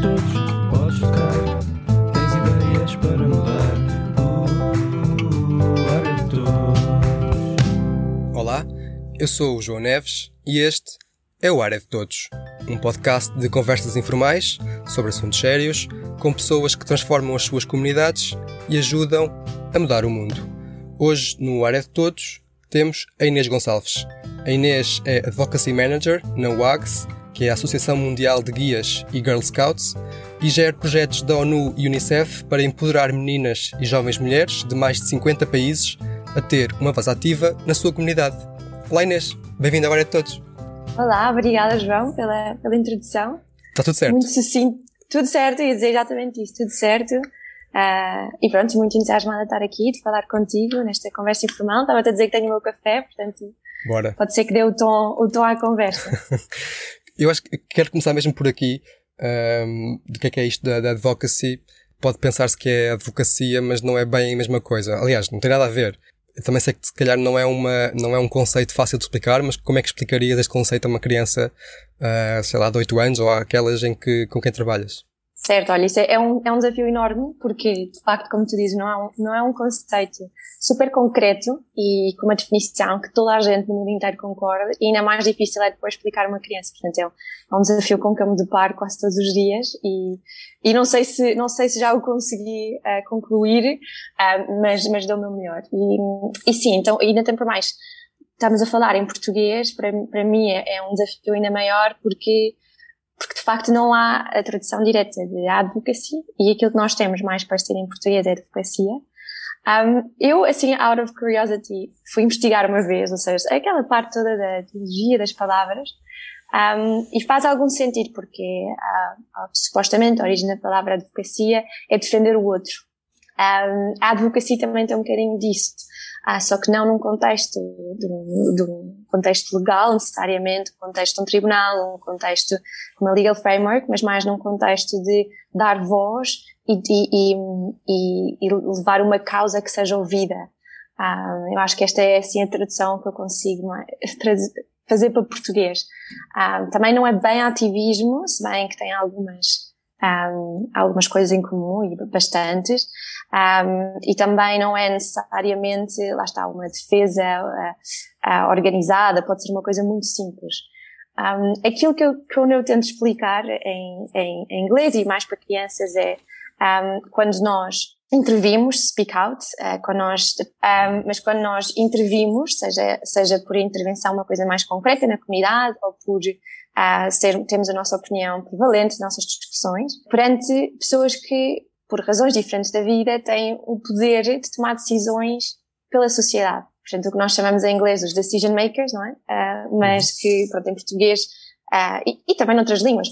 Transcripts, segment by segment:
todos, podes tocar. Tens ideias para mudar. Uh, de todos. Olá, eu sou o João Neves e este é o Área de Todos, um podcast de conversas informais sobre assuntos sérios com pessoas que transformam as suas comunidades e ajudam a mudar o mundo. Hoje, no Área de Todos, temos a Inês Gonçalves. A Inês é Advocacy Manager na WAGS, que é a Associação Mundial de Guias e Girl Scouts, e gera projetos da ONU e Unicef para empoderar meninas e jovens mulheres de mais de 50 países a ter uma voz ativa na sua comunidade. Olá Inês, bem-vinda Área de Todos. Olá, obrigada João pela, pela introdução. Está tudo certo? Muito sucinto. Tudo certo, ia dizer exatamente isso, tudo certo. Uh, e pronto, muito entusiasmada de estar aqui, de falar contigo nesta conversa informal. Estava-te a dizer que tenho o meu café, portanto Bora. pode ser que dê o tom, o tom à conversa. Eu acho que quero começar mesmo por aqui, um, do que é que é isto da, da advocacy. Pode pensar-se que é advocacia, mas não é bem a mesma coisa. Aliás, não tem nada a ver. Eu também sei que se calhar não é, uma, não é um conceito fácil de explicar, mas como é que explicarias este conceito a uma criança, uh, sei lá, de 8 anos ou àquelas em que, com quem trabalhas? Certo, olha, isso é um, é um desafio enorme, porque, de facto, como tu dizes, não é, um, não é um conceito super concreto e com uma definição que toda a gente no mundo inteiro concorda, e ainda mais difícil é depois explicar a uma criança. Portanto, é um, é um desafio com que eu me deparo quase todos os dias, e, e não sei se, não sei se já o consegui uh, concluir, uh, mas, mas dou o meu melhor. E, e sim, então, ainda tem por mais, estamos a falar em português, para, para mim é, é um desafio ainda maior, porque porque de facto não há a tradução direta de advocacy e aquilo que nós temos mais parecido em português é advocacia. Um, eu, assim, out of curiosity, fui investigar uma vez, ou seja, aquela parte toda da etimologia das palavras, um, e faz algum sentido, porque a, a, supostamente a origem da palavra advocacia é defender o outro. Um, a advocacia também tem um bocadinho disso. Ah, só que não num contexto de de um contexto legal necessariamente, um contexto de um tribunal, um contexto de uma legal framework, mas mais num contexto de dar voz e, e, e, e levar uma causa que seja ouvida. Ah, eu acho que esta é assim a tradução que eu consigo é? fazer para português. Ah, também não é bem ativismo, se bem que tem algumas um, algumas coisas em comum e bastantes, um, e também não é necessariamente, lá está, uma defesa uh, uh, organizada, pode ser uma coisa muito simples. Um, aquilo que eu, que eu tento explicar em, em, em, inglês e mais para crianças é quando nós intervimos, speak out, uh, quando nós, um, mas quando nós intervimos, seja, seja por intervenção uma coisa mais concreta na comunidade ou por uh, ser, temos a nossa opinião prevalente, nossas discussões, perante pessoas que, por razões diferentes da vida, têm o poder de tomar decisões pela sociedade. Portanto, o que nós chamamos em inglês os decision makers, não é? Uh, mas que, pronto, em português, uh, e, e, também noutras línguas,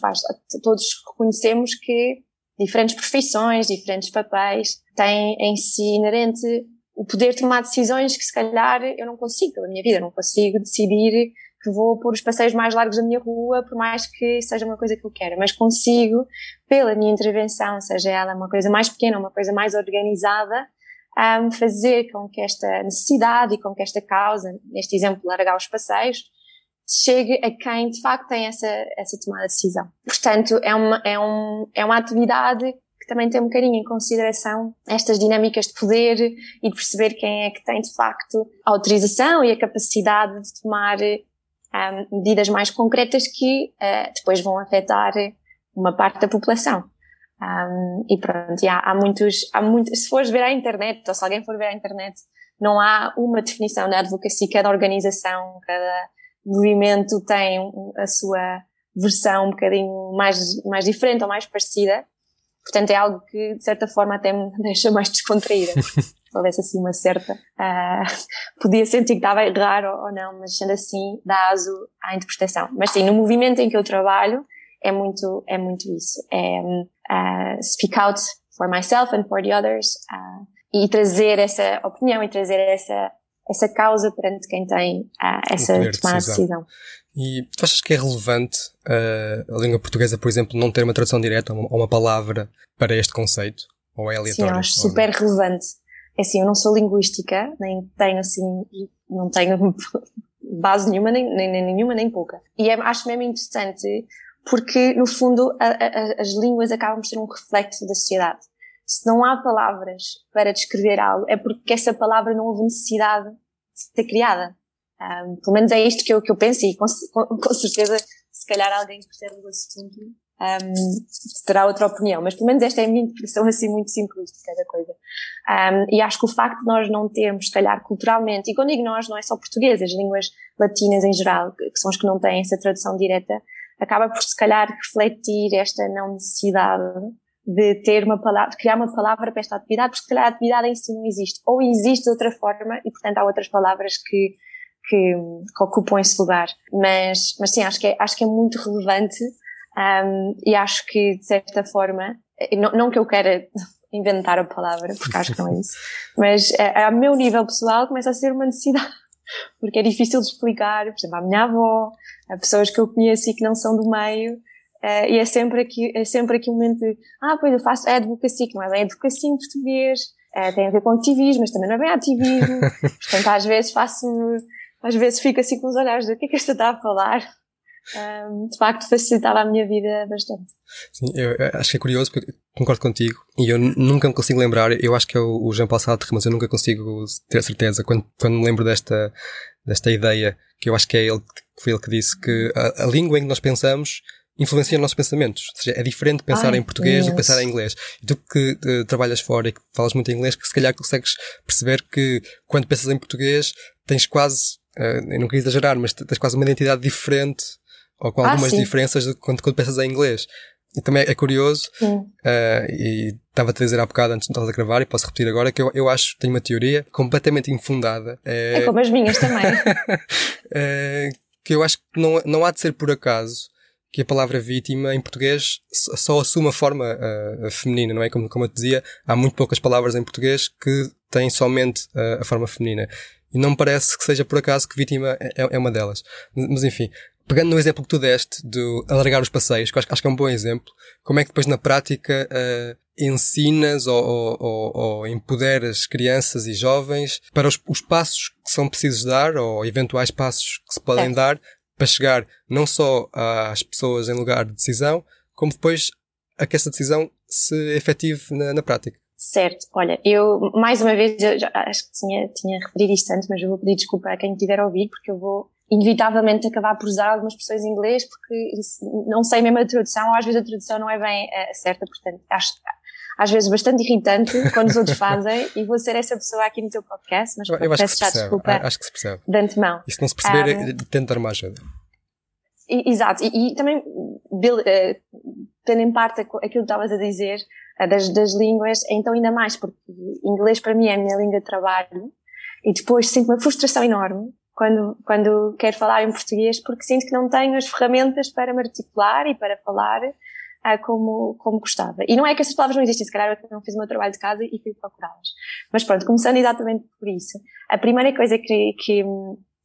todos reconhecemos que diferentes profissões, diferentes papéis, têm em si inerente o poder de tomar decisões que se calhar eu não consigo pela minha vida, eu não consigo decidir que vou pôr os passeios mais largos da minha rua, por mais que seja uma coisa que eu quero, mas consigo, pela minha intervenção, seja ela uma coisa mais pequena, uma coisa mais organizada, um, fazer com que esta necessidade e com que esta causa, neste exemplo, largar os passeios, chegue a quem de facto tem essa, essa tomada de decisão. Portanto, é uma, é, um, é uma atividade que também tem um bocadinho em consideração estas dinâmicas de poder e de perceber quem é que tem de facto a autorização e a capacidade de tomar um, medidas mais concretas que uh, depois vão afetar uma parte da população. Um, e pronto, há, há, muitos, há muitos, se fores ver à internet, ou se alguém for ver à internet, não há uma definição da advocacia, cada organização, cada movimento tem a sua versão um bocadinho mais, mais diferente ou mais parecida. Portanto, é algo que, de certa forma, até me deixa mais descontraída. houvesse assim uma certa. Uh, podia sentir que estava a errar ou, ou, não, mas sendo assim, dá aso à interpretação. Mas sim, no movimento em que eu trabalho, é muito, é muito isso. É uh, speak out for myself and for the others. Uh, e trazer essa opinião e trazer essa, essa causa perante quem tem essa tomada de decisão. E tu achas que é relevante uh, a língua portuguesa, por exemplo, não ter uma tradução direta ou uma, uma, palavra para este conceito? Ou é aleatório? Sim, eu acho super relevante. É assim, eu não sou linguística, nem tenho assim, não tenho base nenhuma, nem, nem, nenhuma, nem pouca. E é, acho mesmo interessante porque, no fundo, a, a, as línguas acabam por ser um reflexo da sociedade. Se não há palavras para descrever algo, é porque essa palavra não houve necessidade de ser criada. Um, pelo menos é isto que eu, que eu penso e com, com, com certeza, se calhar alguém que percebe o assunto um, terá outra opinião, mas pelo menos esta é a minha interpretação assim muito simplista da coisa. Um, e acho que o facto de nós não termos, se calhar, culturalmente, e quando digo nós, não é só português, as línguas latinas em geral, que são as que não têm essa tradução direta, acaba por, se calhar, refletir esta não necessidade de ter uma palavra, de criar uma palavra para esta atividade, porque se calhar a atividade em si não existe, ou existe de outra forma, e portanto há outras palavras que, que, que ocupam esse lugar. Mas, mas sim, acho que é, acho que é muito relevante um, e acho que, de certa forma, não, não, que eu queira inventar a palavra, porque acho que não é isso, mas a, eh, a meu nível pessoal começa a ser uma necessidade, porque é difícil de explicar, por exemplo, à minha avó, a pessoas que eu conheço e que não são do meio, uh, e é sempre aqui, é sempre aqui um momento de, ah, pois eu faço é advocacia, que não é bem advocacia em português, uh, tem a ver com ativismo, mas também não é bem ativismo, portanto às vezes faço, às vezes fico assim com os olhares, o que é que esta está a falar? Um, de facto facilitava a minha vida bastante. Sim, eu acho que é curioso porque concordo contigo e eu nunca me consigo lembrar, eu acho que é o, Jean Paul Sartre, mas eu nunca consigo ter certeza quando, quando me lembro desta, desta ideia, que eu acho que é ele, que foi ele que disse que a, a língua em que nós pensamos influencia os nossos pensamentos. Ou seja, é diferente pensar Ai, em português yes. do que pensar em inglês. E tu que uh, trabalhas fora e que falas muito inglês, que se calhar consegues perceber que quando pensas em português tens quase, uh, eu não queria exagerar, mas tens quase uma identidade diferente ou com algumas ah, diferenças de quando, quando pensas em inglês. E também é curioso, uh, e estava a dizer há bocado antes de estar a gravar, e posso repetir agora, que eu, eu acho que tenho uma teoria completamente infundada. É, é como as minhas também. é, que eu acho que não, não há de ser por acaso que a palavra vítima em português só assume a forma uh, feminina, não é? Como, como eu te dizia, há muito poucas palavras em português que têm somente uh, a forma feminina. E não me parece que seja por acaso que vítima é, é uma delas. Mas enfim, pegando no exemplo que tu deste de alargar os passeios, que acho, acho que é um bom exemplo, como é que depois na prática uh, ensinas ou, ou, ou, ou, empoderas crianças e jovens para os, os, passos que são precisos dar ou eventuais passos que se podem é. dar para chegar não só às pessoas em lugar de decisão, como depois a que essa decisão se efetive na, na prática. Certo, olha, eu mais uma vez, eu já, acho que tinha, tinha referido isto antes, mas eu vou pedir desculpa a quem estiver a ouvir, porque eu vou inevitavelmente acabar por usar algumas expressões em inglês porque não sei mesmo a tradução, ou às vezes a tradução não é bem uh, certa, portanto acho às vezes bastante irritante quando os outros fazem e vou ser essa pessoa aqui no teu podcast, mas eu peço já desculpa acho que se percebe. de antemão. E se não se perceber, um, tenta dar uma ajuda. Exato, e, e também uh, tendo em parte aquilo que estavas a dizer uh, das, das línguas, então ainda mais, porque inglês para mim é a minha língua de trabalho e depois sinto uma frustração enorme quando, quando quero falar em português, porque sinto que não tenho as ferramentas para me articular e para falar ah, como, como gostava. E não é que essas palavras não existem, se calhar eu não fiz o meu trabalho de casa e fui procurá-las. Mas pronto, começando exatamente por isso. A primeira coisa que, que,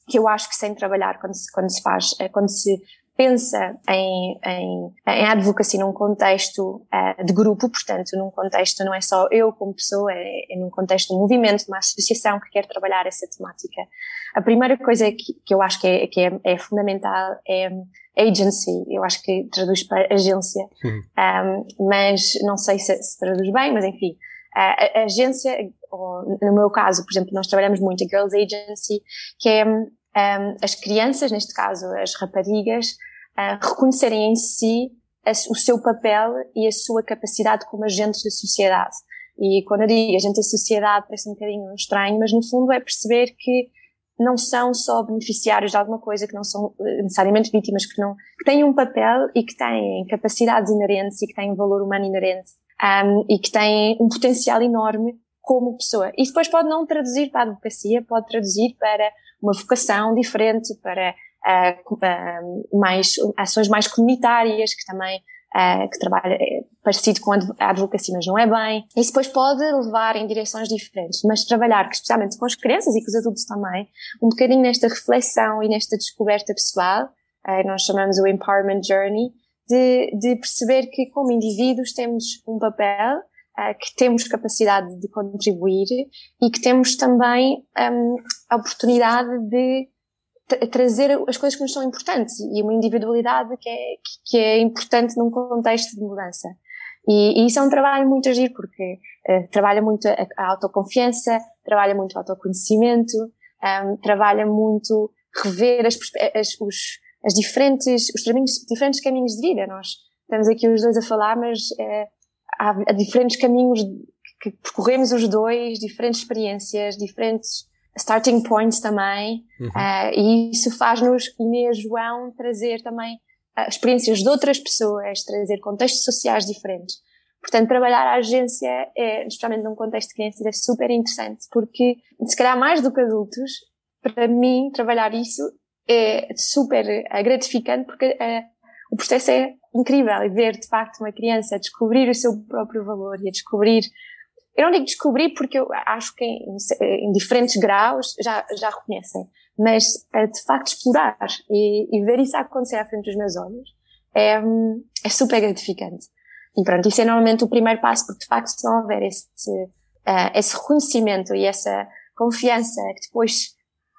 que eu acho que sem trabalhar quando se, quando se faz, é quando se pensa em, em, em advocacy num contexto uh, de grupo, portanto, num contexto não é só eu como pessoa, é, é num contexto de um movimento, de uma associação que quer trabalhar essa temática. A primeira coisa que, que eu acho que, é, que é, é, fundamental é agency, eu acho que traduz para agência, uhum. um, mas não sei se, se, traduz bem, mas enfim, a, a agência, ou, no meu caso, por exemplo, nós trabalhamos muito a Girls Agency, que é um, as crianças, neste caso as raparigas, reconhecerem em si a, o seu papel e a sua capacidade como agentes da sociedade. E quando eu digo agente da sociedade parece um bocadinho estranho, mas no fundo é perceber que não são só beneficiários de alguma coisa, que não são eh, necessariamente vítimas, que, não, que têm um papel e que têm capacidades inerentes e que têm um valor humano inerente um, e que têm um potencial enorme como pessoa. Isso depois pode não traduzir para a advocacia, pode traduzir para uma vocação diferente, para uh, mais, ações mais comunitárias, que também uh, que trabalha é parecido com a advocacia, mas não é bem. Isso depois pode levar em direções diferentes, mas trabalhar, especialmente com as crianças e com os adultos também, um bocadinho nesta reflexão e nesta descoberta pessoal, uh, nós chamamos o Empowerment Journey, de, de perceber que como indivíduos temos um papel, uh, que temos capacidade de contribuir e que temos também um, a oportunidade de trazer as coisas que nos são importantes e uma individualidade que é, que é importante num contexto de mudança. E, e isso é um trabalho muito agir porque uh, trabalha muito a, a, autoconfiança, trabalha muito o autoconhecimento, um, ehm, trabalha muito rever as, as, os, as diferentes, os caminhos, diferentes caminhos de vida. Nós estamos aqui os dois a falar, mas uh, há, há diferentes caminhos que percorremos os dois, diferentes experiências, diferentes starting points também, uhum. uh, e isso faz-nos, Inês João, trazer também uh, experiências de outras pessoas, trazer contextos sociais diferentes. Portanto, trabalhar a agência, é, especialmente num contexto de crianças, é super interessante, porque, se calhar mais do que adultos, para mim, trabalhar isso é super eh, gratificante, porque o processo é incrível, e ver, de facto, uma criança descobrir o seu próprio valor e a descobrir eu não digo descobrir porque eu acho que em, em diferentes graus já, já reconhecem, mas é de facto explorar e, e, ver isso acontecer à frente dos meus olhos é, é super gratificante. E pronto, isso é normalmente o primeiro passo, porque de facto se não houver esse, uh, esse reconhecimento e essa confiança que depois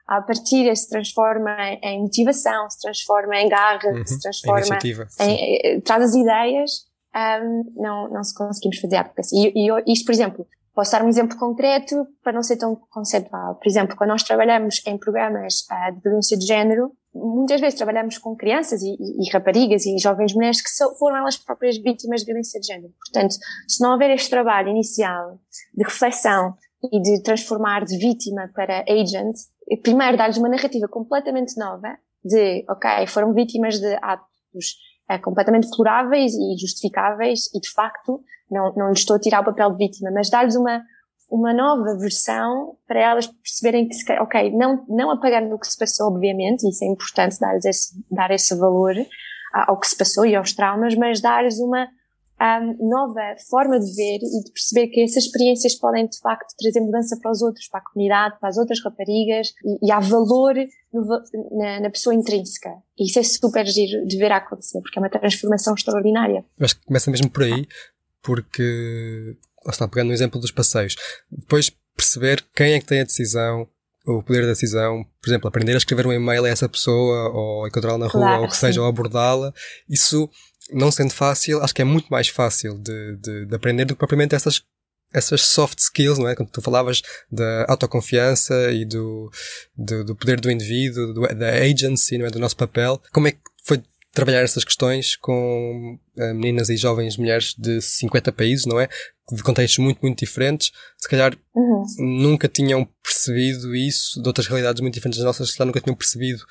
a partir se transforma em motivação, se transforma em garra, uhum, se transforma em, em, traz as ideias, um, não, não se conseguimos fazer a aplicação. E, e isto, por exemplo, posso dar um exemplo concreto para não ser tão conceptual. Por exemplo, quando nós trabalhamos em programas uh, de violência de género, muitas vezes trabalhamos com crianças e, e, e raparigas e jovens mulheres que so, foram elas próprias vítimas de violência de género. Portanto, se não houver este trabalho inicial de reflexão e de transformar de vítima para agent, primeiro dar-lhes uma narrativa completamente nova de, ok, foram vítimas de atos é, completamente deploráveis e justificáveis e de facto não, não lhes estou a tirar o papel de vítima, mas dar-lhes uma, uma nova versão para elas perceberem que, ok, não, não apagando o que se passou, obviamente, isso é importante dar-lhes esse, dar esse valor ao que se passou e aos traumas, mas dar-lhes uma, um, nova forma de ver e de perceber que essas experiências podem de facto trazer mudança para os outros, para a comunidade, para as outras raparigas e, e há valor no, na, na, pessoa intrínseca. E isso é super giro de ver acontecer, porque é uma transformação extraordinária. Eu acho que começa mesmo por aí, porque, lá está, pegando no exemplo dos passeios, depois perceber quem é que tem a decisão, o poder da decisão, por exemplo, aprender a escrever um e-mail a essa pessoa, ou encontrá-la na rua, claro, ou que sim. seja, ou abordá-la, isso não sendo fácil, acho que é muito mais fácil de, de, de, aprender do que propriamente essas, essas soft skills, não é? Quando tu falavas da autoconfiança e do, do, do poder do indivíduo, do, da agency, não é? Do nosso papel. Como é que foi trabalhar essas questões com uh, meninas e jovens mulheres de 50 países, não é? De contextos muito, muito diferentes. Se calhar uhum. nunca tinham percebido isso, de outras realidades muito diferentes das nossas, se calhar nunca tinham percebido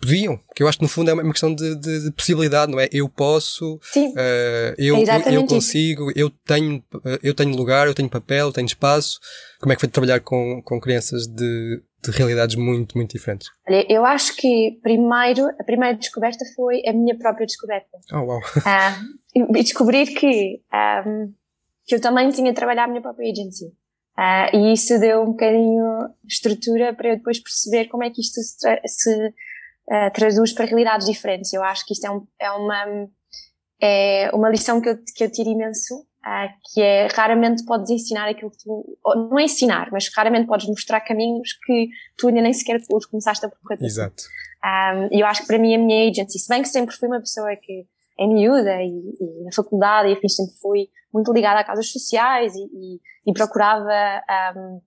podiam, que eu acho que no fundo é uma questão de, de, de possibilidade, não é? Eu posso, uh, eu, é eu consigo, eu tenho, eh, eu tenho lugar, eu tenho papel, eu tenho espaço. Como é que foi trabalhar com, com crianças de, de realidades muito, muito diferentes? Olha, eu acho que primeiro, a primeira descoberta foi a minha própria descoberta. Oh, wow. Uh, e descobrir que, um, que eu também tinha de trabalhar a minha própria agency. Uh, e isso deu um bocadinho estrutura para eu depois perceber como é que isto se, se uh, traduz para realidades diferentes. Eu acho que isto é, um, é uma, é uma lição que eu, que eu tiro imenso, uh, que é raramente podes ensinar aquilo que tu, ou não é ensinar, mas raramente podes mostrar caminhos que tu ainda nem sequer os começaste a percorrer. Exato. Um, e eu acho que para mim a minha agency, se bem que sempre fui uma pessoa que é miúda e, e na faculdade e afim sempre fui muito ligada a causas sociais e, e, e procurava um,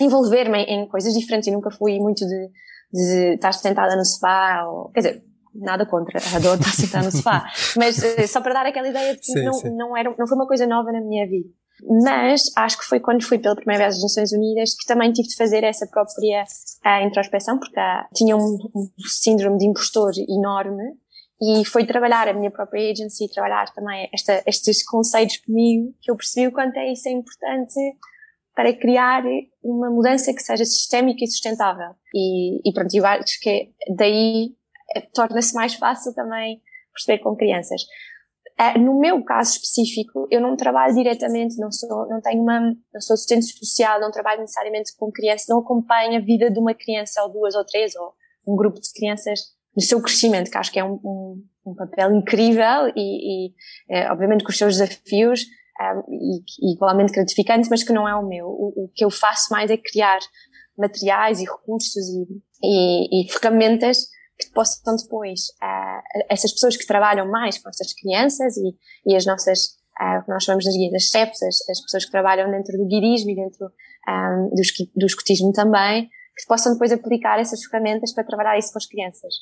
envolver-me em, em coisas diferentes e nunca fui muito de de estar sentada no sofá, ou, quer dizer, nada contra, adoro estar sentada no sofá, mas eh, só para dar aquela ideia de que sim, não, sim. não, era, não foi uma coisa nova na minha vida. Mas acho que foi quando fui pela primeira vez às Nações Unidas que também tive de fazer essa própria uh, introspeção, porque uh, tinha um, um, síndrome de impostor enorme e foi trabalhar a minha própria agency, trabalhar também esta, estes conceitos comigo, que eu percebi o quanto é isso é importante para criar uma mudança que seja sistémica e sustentável. E, e pronto, eu acho que daí eh, torna-se mais fácil também perceber com crianças. Eh, no meu caso específico, eu não trabalho diretamente, não sou, não tenho uma, não sou assistente social, não trabalho necessariamente com crianças, não acompanho a vida de uma criança ou duas ou três ou um grupo de crianças no seu crescimento, que acho que é um, um, um papel incrível e, e é, obviamente com os seus desafios, um, e, igualmente gratificante, mas que não é o meu. O, o, que eu faço mais é criar materiais e recursos e, e, e ferramentas que possam depois, uh, essas pessoas que trabalham mais com essas crianças e, e as nossas, uh, nós chamamos das guias, as chefs, as, as, pessoas que trabalham dentro do guirismo e dentro um, do, do escotismo também, que possam depois aplicar essas ferramentas para trabalhar isso com as crianças.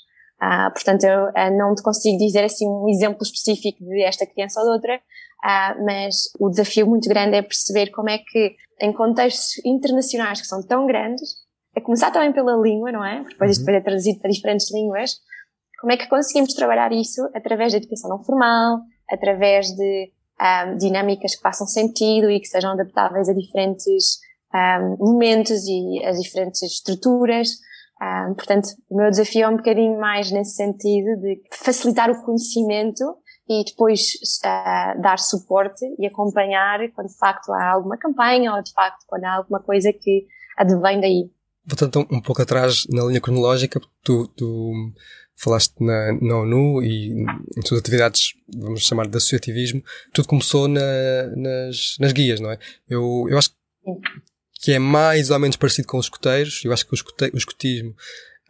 Uh, portanto, eu uh, não te consigo dizer assim um exemplo específico de esta criança ou de outra, uh, mas o desafio muito grande é perceber como é que, em contextos internacionais que são tão grandes, é começar também pela língua, não é? Depois isto uhum. ser traduzido para diferentes línguas. Como é que conseguimos trabalhar isso através da educação não formal, através de um, dinâmicas que façam sentido e que sejam adaptáveis a diferentes um, momentos e a diferentes estruturas. Um, portanto, o meu desafio é um bocadinho mais nesse sentido de facilitar o conhecimento e depois uh, dar suporte e acompanhar quando de facto há alguma campanha ou de facto quando há alguma coisa que advém daí. Voltando um pouco atrás na linha cronológica, tu, tu falaste na, na ONU e em suas atividades, vamos chamar de associativismo, tudo começou na, nas, nas guias, não é? Eu, eu acho que é mais ou menos parecido com os escuteiros. Eu acho que o, escute, o escutismo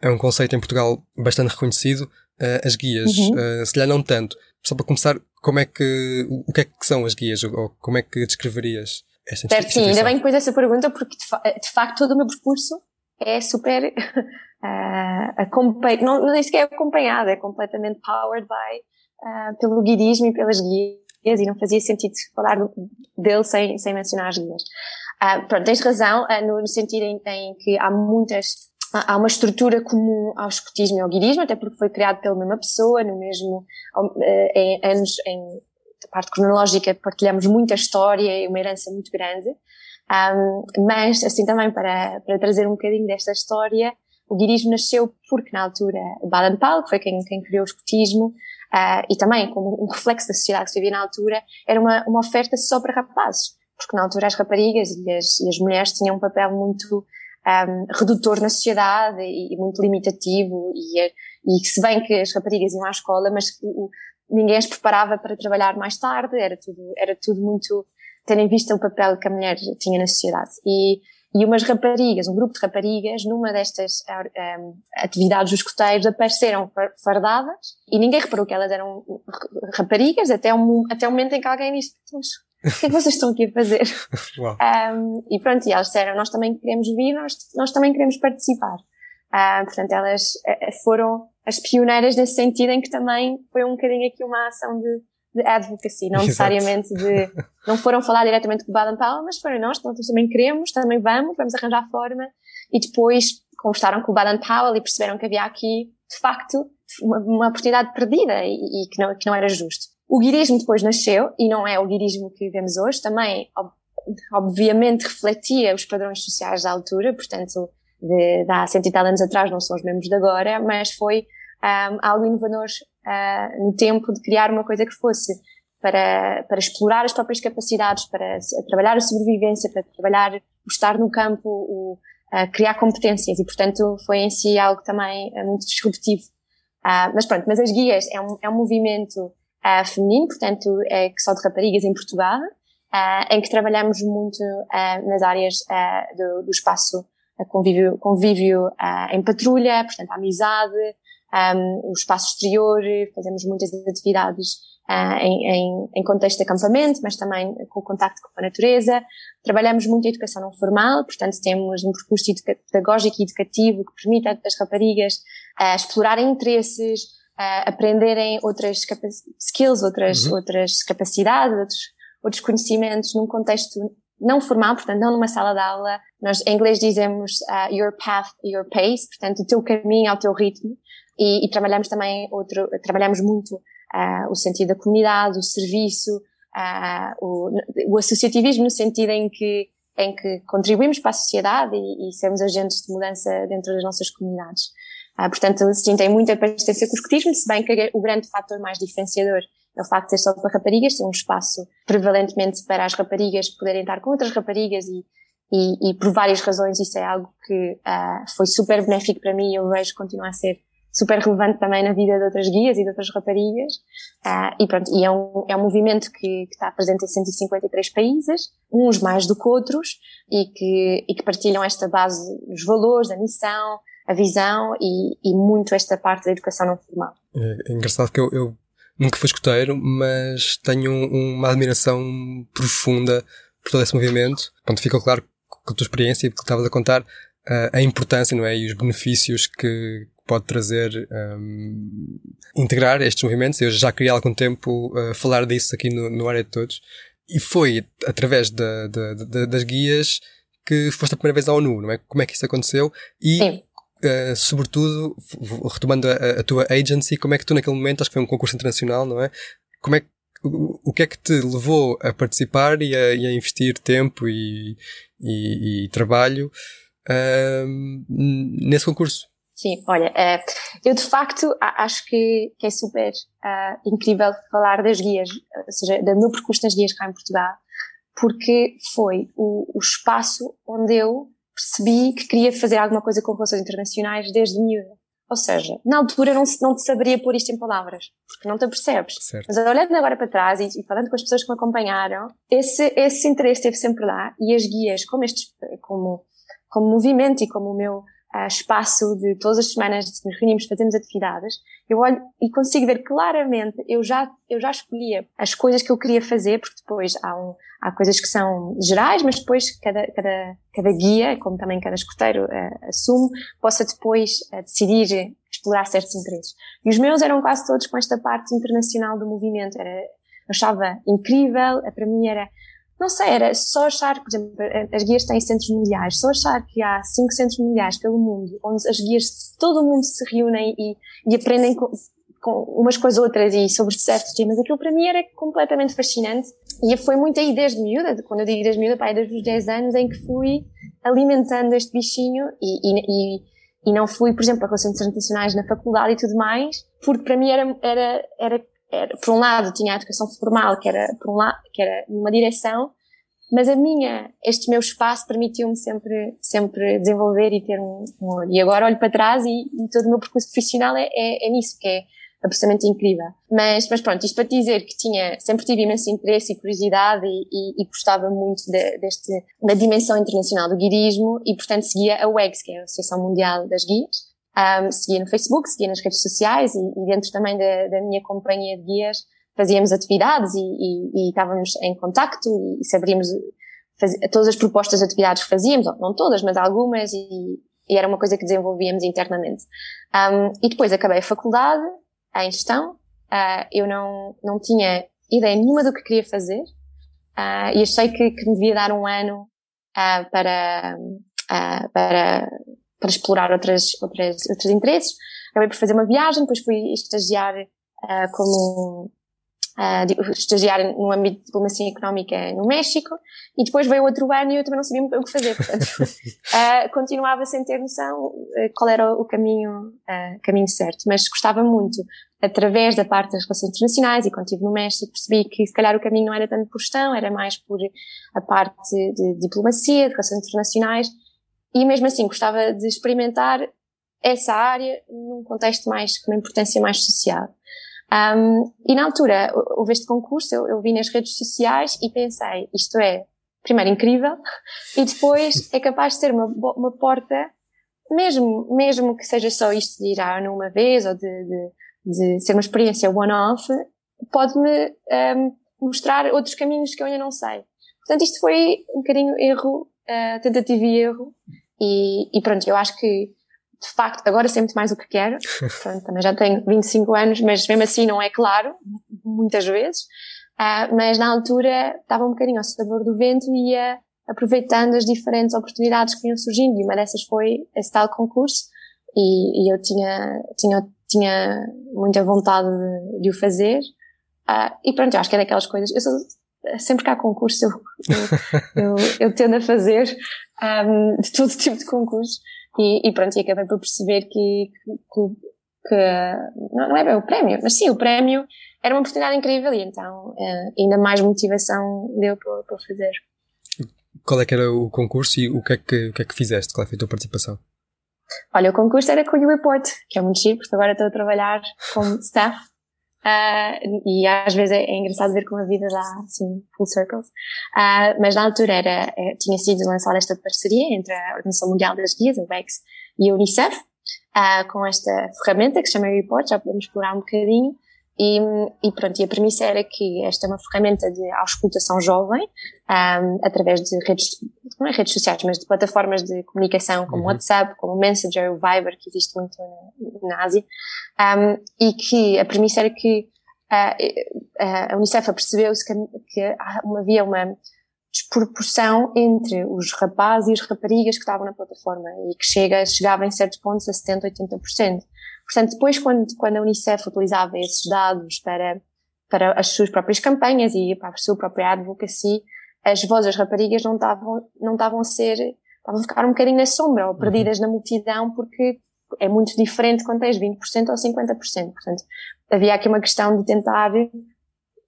é um conceito em Portugal bastante reconhecido. Uh, as guias, uhum. uh, se calhar não tanto. Só para começar, como é que, o, que é que são as guias? Ou, como é que descreverias esta certo, Sim, ainda bem que pôs essa pergunta porque de, fa de, facto todo o meu percurso é super uh, acompanhado, não, nem sequer é acompanhado, é completamente powered by, uh, pelo guidismo e pelas guias e não fazia sentido falar dele sem, sem mencionar as guias. Uh, pronto, tens razão uh, no, no, sentido em, em, que há muitas, há uma estrutura comum ao escotismo e ao guirismo, até porque foi criado pela mesma pessoa, no mesmo, uh, em anos, em parte cronológica, partilhamos muita história e uma herança muito grande. Um, mas, assim também, para, para trazer um bocadinho desta história, o guirismo nasceu porque, na altura, Baden-Powell, que foi quem, quem criou o escotismo, uh, e também como um reflexo da sociedade que se vivia na altura, era uma, uma oferta só para rapazes porque na altura as raparigas e as, e as mulheres tinham um papel muito um, redutor na sociedade e, e muito limitativo e, e se bem que as raparigas iam à escola, mas o, ninguém as preparava para trabalhar mais tarde, era tudo, era tudo muito, tendo em vista o papel que a mulher tinha na sociedade. E, e umas raparigas, um grupo de raparigas, numa destas um, atividades dos coteiros, apareceram fardadas e ninguém reparou que elas eram raparigas até um, até o momento em que alguém disse, o que é que vocês estão aqui a fazer? um, e pronto, e elas disseram, nós também queremos vir, nós, nós também queremos participar. Uh, portanto, elas uh, foram as pioneiras nesse sentido em que também foi um bocadinho aqui uma ação de, de advocacy, não necessariamente de, não foram falar diretamente com o Baden Powell, mas foram nós, nós também queremos, também vamos, vamos arranjar forma, e depois conversaram com o Baden Powell e perceberam que havia aqui, de facto, uma, uma oportunidade perdida e, e que, não, que não era justo. O guirismo depois nasceu, e não é o guirismo que vivemos hoje, também, obviamente, refletia os padrões sociais da altura, portanto, de, de há cento e tal anos atrás não são os mesmos de agora, mas foi um, algo inovador uh, no tempo de criar uma coisa que fosse para, para explorar as próprias capacidades, para trabalhar a sobrevivência, para trabalhar o estar no campo, o criar competências e, portanto, foi em si algo também uh, muito disruptivo. Uh, mas pronto, mas as guias é um, é um movimento uh, feminino, portanto, é que só de raparigas em Portugal, uh, em que trabalhamos muito uh, nas áreas do, do, espaço convívio, convívio em patrulha, portanto, a amizade, um, o espaço exterior, fazemos muitas atividades em, em, em, contexto de acampamento, mas também com o contacto com a natureza. Trabalhamos muito a educação não formal, portanto temos um percurso pedagógico e educativo que permite às raparigas explorarem interesses, uh, aprenderem outras skills, outras, uhum. outras capacidades, outros, outros conhecimentos num contexto não formal, portanto, não numa sala de aula. Nós, em inglês, dizemos uh, your path, your pace, portanto, o teu caminho ao teu ritmo. E, e trabalhamos também outro, trabalhamos muito uh, o sentido da comunidade, o serviço, uh, o, o associativismo no sentido em que em que contribuímos para a sociedade e, e sermos agentes de mudança dentro das nossas comunidades. Ah, portanto, sim, tem muita parecência com o escotismo, se bem que o grande fator mais diferenciador é o facto de ser só para raparigas, ter um espaço prevalentemente para as raparigas poderem estar com outras raparigas e, e, e por várias razões isso é algo que uh, foi super benéfico para mim e eu vejo que continua a ser super relevante também na vida de outras guias e de outras raparigas. Uh, e pronto, e é um, é um movimento que, que, está presente em 153 países, uns mais do que outros, e que, e que partilham esta base dos valores, da missão, a visão e, e muito esta parte da educação não formal. É, é engraçado que eu, eu, nunca fui escuteiro, mas tenho uma admiração profunda por todo esse movimento. Quando ficou claro com a tua experiência e que estavas a contar, uh, a importância, não é? E os benefícios que, pode trazer um, integrar estes movimentos. Eu já queria há algum tempo uh, falar disso aqui no, no Área de Todos. E foi através da, da, da, das guias que foste a primeira vez à ONU, não é? Como é que isso aconteceu? E, uh, sobretudo, retomando a, a, tua agency, como é que tu naquele momento, acho que foi um concurso internacional, não é? Como é o, o que é que te levou a participar e a, e a investir tempo e, e, e trabalho uh, nesse concurso? Sim, olha, uh, eu de facto acho que, é super uh, incrível falar das guias, ou seja, do meu percurso nas guias cá em Portugal, porque foi o, o espaço onde eu percebi que queria fazer alguma coisa com relações internacionais desde miúda. Ou seja, na altura não, não te saberia pôr isto em palavras, porque não te apercebes. Certo. Mas olhando agora para trás e, e, falando com as pessoas que me acompanharam, esse, esse interesse esteve sempre lá e as guias, como, estes, como, como movimento e como o meu espaço de todas as semanas nos reunimos, fazemos atividades, eu olho e consigo ver claramente, eu já, eu já escolhia as coisas que eu queria fazer, porque depois há, um, há coisas que são gerais, mas depois cada, cada, cada guia, como também cada escoteiro uh, assume, possa depois uh, decidir explorar certos interesses. E os meus eram quase todos com esta parte internacional do movimento. Era, achava incrível, para mim era não sei, era só achar, por exemplo, as guias têm centros mundiais, só achar que há cinco centros mundiais pelo mundo, onde as guias todo o mundo se reúnem e, e aprendem com, com, umas com as outras e sobre certos temas, aquilo para mim era completamente fascinante. E foi muito aí desde miúda, quando eu digo desde miúda, pai, desde os 10 anos, em que fui alimentando este bichinho e, e, e, e não fui, por exemplo, a relações internacionais na faculdade e tudo mais, porque para mim era, era, era era, por um lado tinha a educação formal, que era, por um lado, que era numa direção, mas a minha, este meu espaço permitiu-me sempre, sempre desenvolver e ter um, um. E agora olho para trás e, e todo o meu percurso profissional é, é, é nisso, que é absolutamente incrível. Mas, mas pronto, isto para dizer que tinha, sempre tive imenso interesse e curiosidade e, e, e gostava muito de, deste, da dimensão internacional do guirismo e, portanto, seguia a WEGS, que é a Associação Mundial das Guias, um, seguia no Facebook, seguia nas redes sociais e, e dentro também da, da, minha companhia de guias fazíamos atividades e, e, e estávamos em contacto e, sabíamos fazer, todas as propostas de atividades que fazíamos, não todas, mas algumas e, era uma coisa que desenvolvíamos internamente. Um, e depois acabei a faculdade em gestão, uh, eu não, não tinha ideia nenhuma do que queria fazer uh, e achei que, que me devia dar um ano uh, para, para para explorar outras, outras, outros interesses. Acabei por fazer uma viagem, depois fui estagiar uh, como uh, estagiar no âmbito de diplomacia económica no México e depois veio outro ano e eu também não sabia o que fazer. Portanto, uh, continuava sem ter noção qual era o caminho, caminho certo, mas gostava muito através da parte das relações internacionais e quando estive no México percebi que se calhar o caminho não era tanto por gestão, era mais por a parte de diplomacia, de relações internacionais e mesmo assim gostava de experimentar essa área num contexto mais, com uma importância mais social. Um, e na altura, houve este concurso, eu, eu vi nas redes sociais e pensei, isto é, primeiro incrível, e depois é capaz de ser uma, uma porta, mesmo, mesmo que seja só isto de ir à numa vez ou de, de, de ser uma experiência one-off, pode-me um, mostrar outros caminhos que eu ainda não sei. Portanto, isto foi um bocadinho erro, uh, tentativa e erro, e, e pronto, eu acho que de facto, agora sei muito mais o que quero. Pronto, também já tenho 25 anos, mas mesmo assim não é claro, muitas vezes. Uh, mas na altura estava um bocadinho ao sabor do vento e ia aproveitando as diferentes oportunidades que iam surgindo. E uma dessas foi esse tal concurso. E, e eu tinha, tinha, tinha muita vontade de, de o fazer. Uh, e pronto, eu acho que é daquelas coisas. Eu sou, sempre que há concurso, eu, eu, eu, tendo a fazer um, de todo tipo de concursos e, e, pronto, e acabei por perceber que, que, que, não é bem o prémio, mas sim, o prémio era uma oportunidade incrível e então uh, ainda mais motivação deu para, para fazer. Qual é que era o concurso e o que é que, o que, é que fizeste? Qual é foi a tua participação? Olha, o concurso era com o Report, que é muito chique, porque agora estou a trabalhar como staff. Uh, e às vezes é, é, engraçado ver como a vida dá assim full circles. Uh, mas na altura era, é, tinha sido lançada esta parceria entre a Organização Mundial das Guias, a WEX, e a Unicef, uh, com esta ferramenta que se chama Report, já podemos explorar um bocadinho. E, e, pronto, e a premissa era que esta é uma ferramenta de auscultação jovem, um, através de redes, não é redes sociais, mas de plataformas de comunicação como uhum. WhatsApp, como Messenger, o Viber, que existe muito na, na Ásia, um, e que a premissa era que uh, a Unicef percebeu-se que, que havia uma desproporção entre os rapazes e as raparigas que estavam na plataforma e que chega, chegava em certos pontos a 70, 80%. Portanto, depois quando, quando a Unicef utilizava esses dados para, para as suas próprias campanhas e para a sua própria advocacy, as vozes das raparigas não estavam, não estavam a ser, estavam a ficar um bocadinho na sombra ou perdidas uhum. na multidão porque é muito diferente quando tens 20% ou 50%. Portanto, havia aqui uma questão de tentar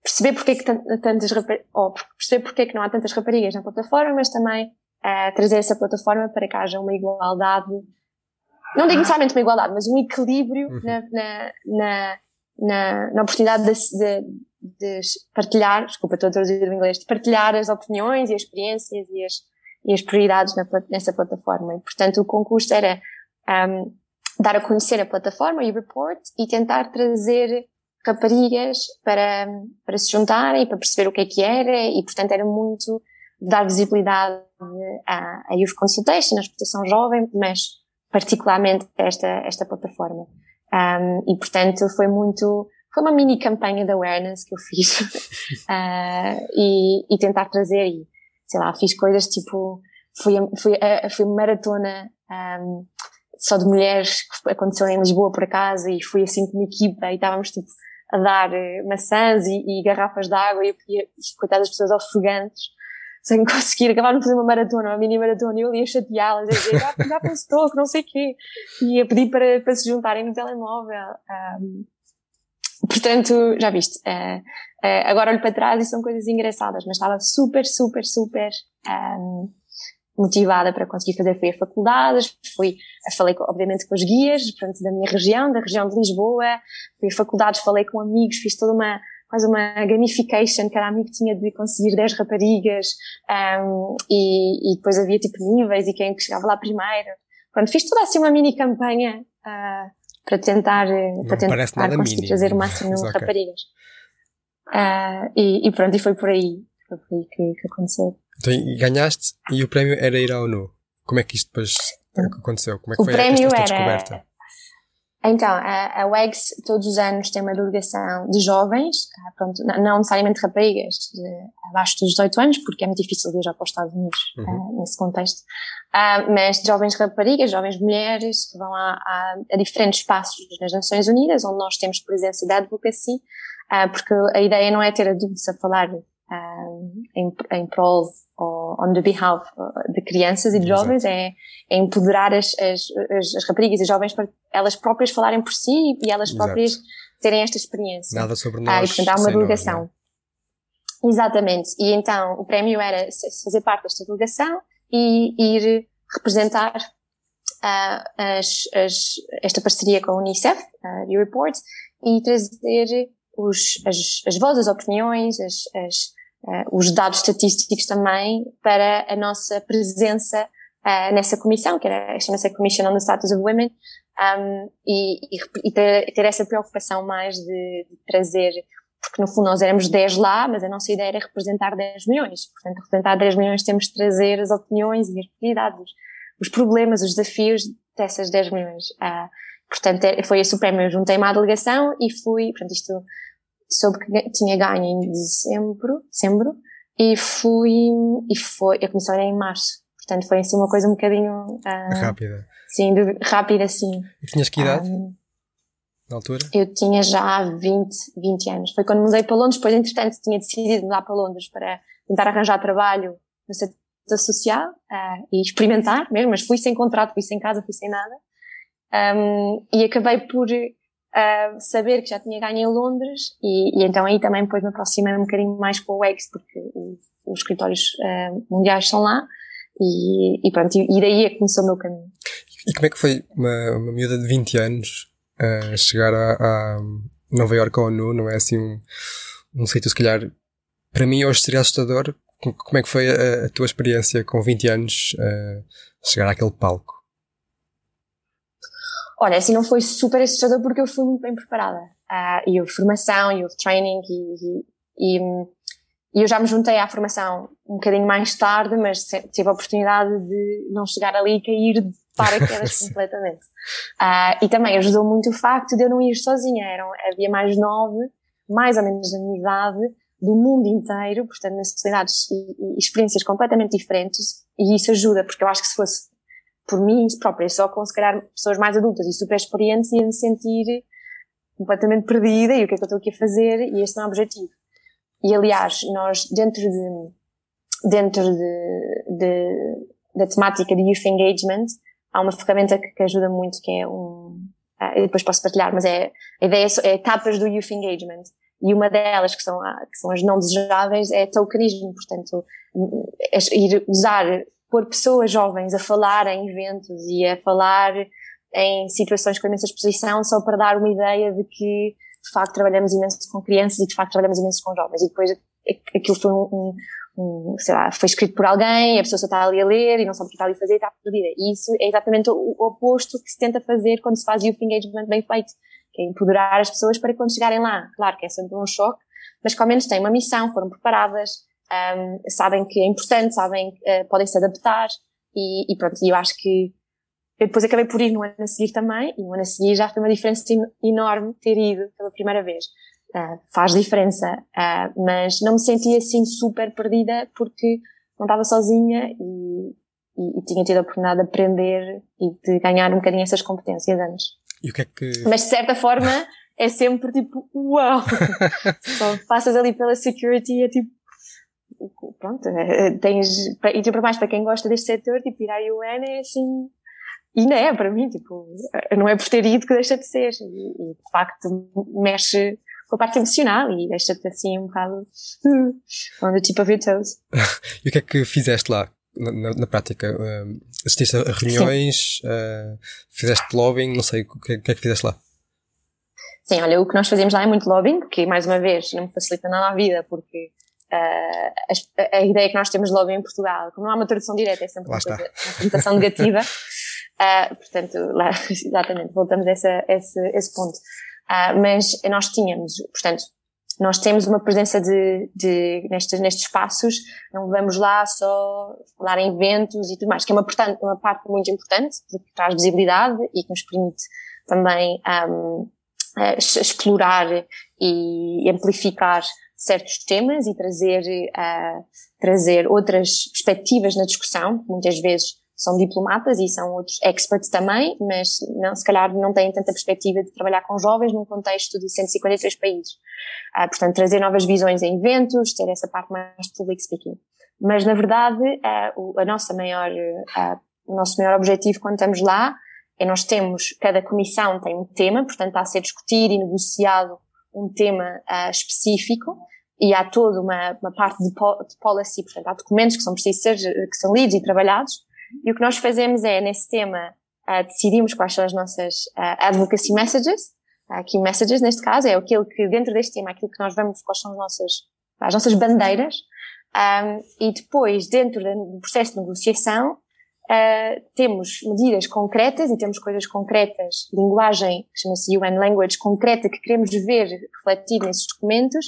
perceber porque é que tantas ou perceber porque é que não há tantas raparigas na plataforma, mas também uh, trazer essa plataforma para que haja uma igualdade não digo necessariamente uma igualdade, mas um equilíbrio uhum. na, na, na, na, na oportunidade de, de, de, partilhar, desculpa, estou a traduzir do inglês, de partilhar as opiniões e as experiências e as, e as prioridades na, nessa plataforma. E, portanto, o concurso era um, dar a conhecer a plataforma e o report e tentar trazer raparigas para, para se juntarem, para perceber o que é que era e, portanto, era muito dar visibilidade à, à Youth Consultation, à explotação jovem, mas particularmente esta, esta plataforma. Um, e portanto foi muito, foi uma mini campanha de awareness que eu fiz uh, e, e, tentar trazer e, sei lá, fiz coisas tipo, fui, fui, fui maratona um, só de mulheres que aconteceu em Lisboa por acaso e fui assim com uma equipa e estávamos tipo a dar uh, maçãs e, e garrafas de água e eu podia, coitadas das pessoas ofegantes sem conseguir acabar de fazer uma maratona, uma mini maratona, e eu ia chateá-las, a dizer, já, já que não sei o quê, e a pedir para, para se juntarem no telemóvel. Um, portanto, já viste, uh, uh, agora olho para trás e são coisas engraçadas, mas estava super, super, super um, motivada para conseguir fazer. Fui a faculdades, fui, falei obviamente com os guias, portanto, da minha região, da região de Lisboa, fui a faculdades, falei com amigos, fiz toda uma, quase uma gamification, cada amigo tinha de conseguir 10 raparigas, um, e, e, depois havia tipo níveis e quem chegava lá primeiro. Pronto, fiz toda assim uma mini campanha uh, para tentar, Não para tentar conseguir trazer o máximo de okay. raparigas. Uh, e, e, pronto, e foi por aí, foi por aí que, que aconteceu. Então, ganhaste e o prémio era ir ao NU. Como é que isto depois aconteceu? Como é que o foi prémio esta, esta era, descoberta? Então, a, a WEGS todos os anos tem uma delegação de jovens, ah, pronto, não necessariamente raparigas, abaixo dos 18 anos, porque é muito difícil viajar para os Estados Unidos uhum. uh, nesse contexto, uh, mas de jovens raparigas, jovens mulheres, que vão a, a, a, diferentes espaços nas Nações Unidas, onde nós temos presença da advocacy, uh, porque a ideia não é ter adultos a falar em, em prol on the behalf de crianças e de jovens, é, é, empoderar as, as, as, as raparigas e jovens para elas próprias falarem por si e elas próprias Exato. terem esta experiência. Nada sobre nós. Ah, e portanto há uma delegação. Nós, Exatamente. E então o prémio era fazer parte desta delegação e ir representar uh, as, as, esta parceria com a Unicef, uh, de Report, e trazer os, as, as vozes, as opiniões, as, as, uh, os dados estatísticos também para a nossa presença uh, nessa comissão, que era, chama-se Commission on the Status of Women, um, e, e, ter, ter, essa preocupação mais de, de, trazer, porque no fundo nós éramos 10 lá, mas a nossa ideia era representar 10 milhões. Portanto, representar 10 milhões temos de trazer as opiniões e as prioridades, os problemas, os desafios dessas 10 milhões. Uh, portanto, é, foi o prémio. Eu juntei-me à delegação e fui, portanto, isto soube que tinha ganho em dezembro, dezembro e fui, e foi, a comissão era em março. Portanto, foi assim uma coisa um bocadinho... Uh, rápida. Sim, de, rápida, sim. E tinhas que idade? Um, na altura? Eu tinha já 20, 20 anos. Foi quando mudei para Londres, depois entretanto tinha decidido mudar para Londres para tentar arranjar trabalho no setor social uh, e experimentar mesmo, mas fui sem contrato, fui sem casa, fui sem nada. Um, e acabei por uh, saber que já tinha ganho em Londres e, e, então aí também depois me aproximei um bocadinho mais com o EGS porque os escritórios uh, mundiais são lá e, e pronto, e, daí é que começou o meu caminho. E como é que foi uma, uma miúda de 20 anos a chegar a, a Nova Iorque ou ONU? Não é assim um, um sítio, se calhar, para mim hoje seria assustador. Como é que foi a, a tua experiência com 20 anos a chegar àquele palco? Olha, assim não foi super assustador porque eu fui muito bem preparada. Uh, e houve formação, e houve training, e, e, e, eu já me juntei à formação um bocadinho mais tarde, mas tive a oportunidade de não chegar ali e cair de paraquedas completamente. Uh, e também ajudou muito o facto de eu não ir sozinha. Eram, havia mais nove, mais ou menos da minha idade, do mundo inteiro, portanto, necessidades e, e experiências completamente diferentes. E isso ajuda, porque eu acho que se fosse por mim própria, só com se calhar pessoas mais adultas e super experientes, ia me sentir completamente perdida e o que é que eu estou aqui a fazer e este não é o objetivo. E aliás, nós dentro de, dentro de, de, da temática de Youth Engagement, há uma ferramenta que, que ajuda muito que é um, ah, eu depois posso partilhar, mas é, a ideia é, é etapas do Youth Engagement. E uma delas, que são, que são as não desejáveis, é tokenismo, portanto, é ir usar, pôr pessoas jovens a falar em eventos e a falar em situações com imensa exposição só para dar uma ideia de que de facto trabalhamos imenso com crianças e de facto trabalhamos imenso com jovens e depois aquilo foi um, um, um sei lá, foi escrito por alguém, a pessoa só está ali a ler e não sabe o que está ali a fazer e está perdida. E isso é exatamente o, o oposto que se tenta fazer quando se faz youth engagement bem feito, que é empoderar as pessoas para quando chegarem lá. Claro que é sempre um choque, mas que ao menos têm uma missão, foram preparadas, um, sabem que é importante, sabem que uh, podem se adaptar e, e pronto, e eu acho que eu depois acabei por ir no ano a seguir também, e no ano a seguir já foi uma diferença enorme ter ido pela primeira vez. Uh, faz diferença, uh, mas não me senti assim super perdida porque não estava sozinha e, e, e, tinha tido a oportunidade de aprender e de ganhar um bocadinho essas competências antes. E o que é que... Mas de certa forma é sempre tipo, uau! Só passas ali pela security e é tipo, pronto, é, tens, e para mais para quem gosta deste setor, tipo, ir à UN é assim, e não é, para mim, tipo, não é por ter ido que deixa de ser. E, e de facto mexe com a parte emocional e deixa-te assim um bocado on the tip of your toes. e o que é que fizeste lá? Na, na, na prática, uh, assististe a reuniões, uh, fizeste lobbying, não sei, o que, o que é que fizeste lá? Sim, olha, o que nós fazemos lá é muito lobbying, que mais uma vez não me facilita nada a vida, porque uh, a, a, ideia que nós temos de lobbying em Portugal, como não há uma tradução direta, é sempre uma, coisa, uma conotação negativa. Uh, portanto, lá, exatamente, voltamos a, essa, esse, esse ponto. Uh, mas nós tínhamos, portanto, nós temos uma presença de, de nestes, nestes espaços, não vamos lá só falar em eventos e tudo mais, que é uma, portanto, uma parte muito importante, porque traz visibilidade e que nos permite também um, explorar e amplificar certos temas e trazer, uh, trazer outras perspectivas na discussão, muitas vezes são diplomatas e são outros experts também, mas não, se calhar não têm tanta perspectiva de trabalhar com jovens num contexto de 153 países. Uh, portanto, trazer novas visões em eventos, ter essa parte mais public speaking. Mas, na verdade, uh, a nossa maior, uh, o nosso maior objetivo quando estamos lá é nós temos, cada comissão tem um tema, portanto está a ser discutido e negociado um tema específico e há toda uma, uma parte de, po de policy, portanto há documentos que são precisos ser, que são lidos e trabalhados, e o que nós fazemos é, nesse tema, uh, decidimos quais são as nossas uh, advocacy messages, uh, messages neste caso, é aquilo que dentro deste tema, aquilo que nós vamos, quais são as nossas, as nossas bandeiras, um, e depois, dentro do processo de negociação, uh, temos medidas concretas e temos coisas concretas, linguagem, que chama-se UN Language, concreta, que queremos ver refletido nesses documentos,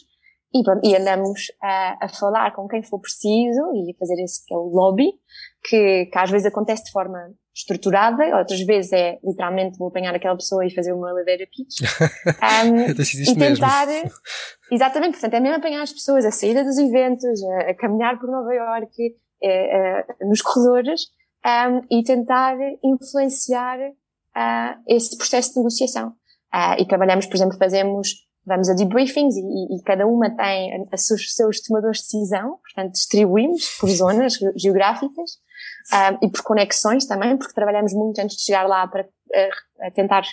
e, pronto, e andamos a, a, falar com quem for preciso e a fazer esse que é o lobby, que, que às vezes acontece de forma estruturada, outras vezes é literalmente vou apanhar aquela pessoa e fazer uma elevator pitch. Um, e tentar, mesmo. exatamente, portanto é mesmo apanhar as pessoas a sair dos eventos, a, a caminhar por Nova York, nos corredores, um, e tentar influenciar uh, esse processo de negociação. Uh, e trabalhamos, por exemplo, fazemos vamos a debriefings e, e, cada uma tem os seus tomadores de decisão, portanto distribuímos por zonas geográficas e por conexões também, porque trabalhamos muito antes de chegar lá para a, a tentar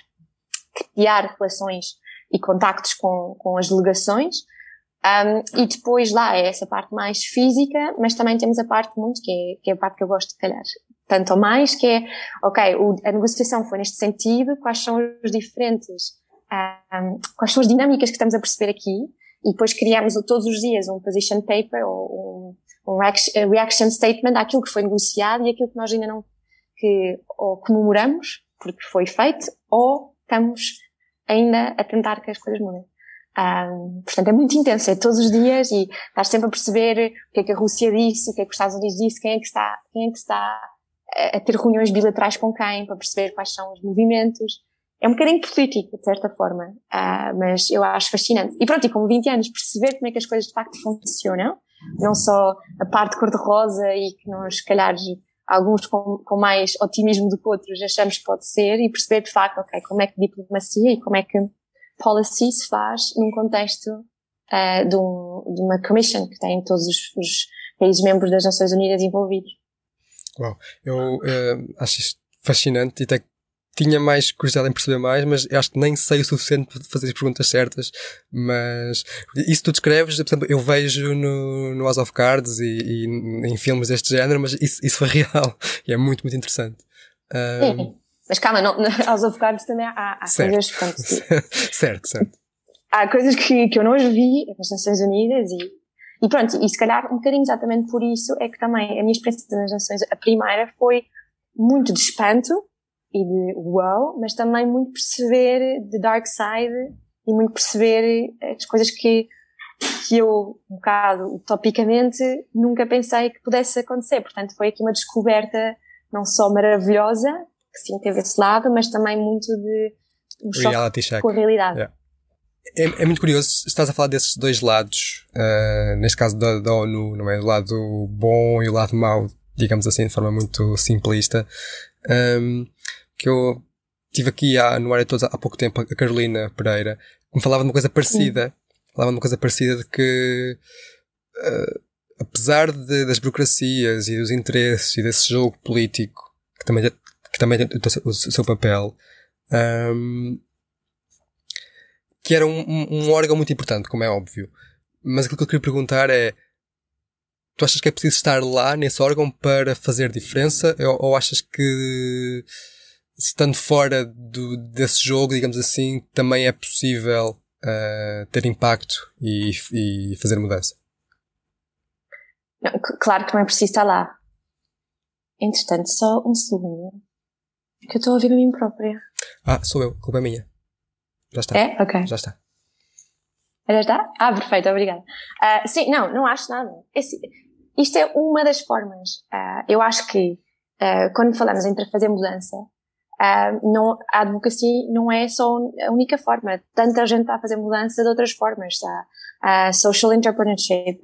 criar relações e contactos com, com as delegações. Um, e depois lá é essa parte mais física, mas também temos a parte muito, que é, que é a parte que eu gosto de calhar, tanto ou mais, que é, ok, o, a negociação foi neste sentido, quais são os diferentes, um, quais são as dinâmicas que estamos a perceber aqui, e depois criamos todos os dias um position paper ou um, um reaction statement àquilo que foi negociado e aquilo que nós ainda não, que ou comemoramos, porque foi feito, ou estamos ainda a tentar que as coisas mudem. Um, portanto, é muito intenso, é todos os dias e estás sempre a perceber o que é que a Rússia disse, o que é que os Estados Unidos disse, quem é que está, quem é que está a ter reuniões bilaterais com quem, para perceber quais são os movimentos. É um bocadinho político, de certa forma, uh, mas eu acho fascinante. E pronto, e com 20 anos, perceber como é que as coisas de facto funcionam, não só a parte cor-de-rosa e que nós, se calhar, alguns com, com mais otimismo do que outros achamos que pode ser, e perceber de facto, ok, como é que diplomacia e como é que policy se faz num contexto uh, de, um, de, uma commission que tem todos os, os, países membros das Nações Unidas envolvidos. Uau, eu uh, acho isto fascinante e até tinha mais curiosidade em perceber mais, mas acho que nem sei o suficiente para fazer as perguntas certas. Mas isso tu descreves, por exemplo, eu vejo no, no House of Cards e, e em filmes deste género, mas isso, isso foi real e é muito, muito interessante. Um. Mas calma, não, aos avocados também há, há certo. coisas. Pronto, certo, certo. Há coisas que, que eu não as vi nas Nações Unidas e, e pronto, e se calhar um bocadinho exatamente por isso é que também a minha experiência nas Nações, a primeira foi muito de espanto e de wow, mas também muito perceber de dark side e muito perceber as coisas que, que eu, um bocado utopicamente, nunca pensei que pudesse acontecer. Portanto, foi aqui uma descoberta não só maravilhosa, que sim teve esse lado, mas também muito de um Reality choque check. com a realidade. Yeah. É, é, muito curioso, estás a falar desses dois lados, uh, neste caso da, da, ONU, não é? O lado bom e o lado mau, digamos assim, de forma muito simplista. Um, que eu tive aqui há, no área todos há pouco tempo a Carolina Pereira, que me falava de uma coisa parecida. Falava de uma coisa parecida de que, uh, apesar de, das burocracias e dos interesses e desse jogo político, que também que também tem o seu papel, um, que era um, um, órgão muito importante, como é óbvio. Mas aquilo que eu queria perguntar é: tu achas que é preciso estar lá nesse órgão para fazer diferença? Ou, ou achas que, estando fora do, desse jogo, digamos assim, também é possível uh, ter impacto e, e fazer mudança? Não, claro que não é preciso estar lá. Entretanto, só um segundo. Que eu estou a ouvir a mim própria. Ah, sou eu, culpa é minha. Já está. É? Ok. Já está. Já está? Ah, perfeito, obrigada. Uh, sim, não, não acho nada. Esse, isto é uma das formas. Uh, eu acho que uh, quando falamos entre fazer mudança, não, a advocacia não é só a única forma. Tanta gente está a fazer mudança de outras formas. Tá? social entrepreneurship,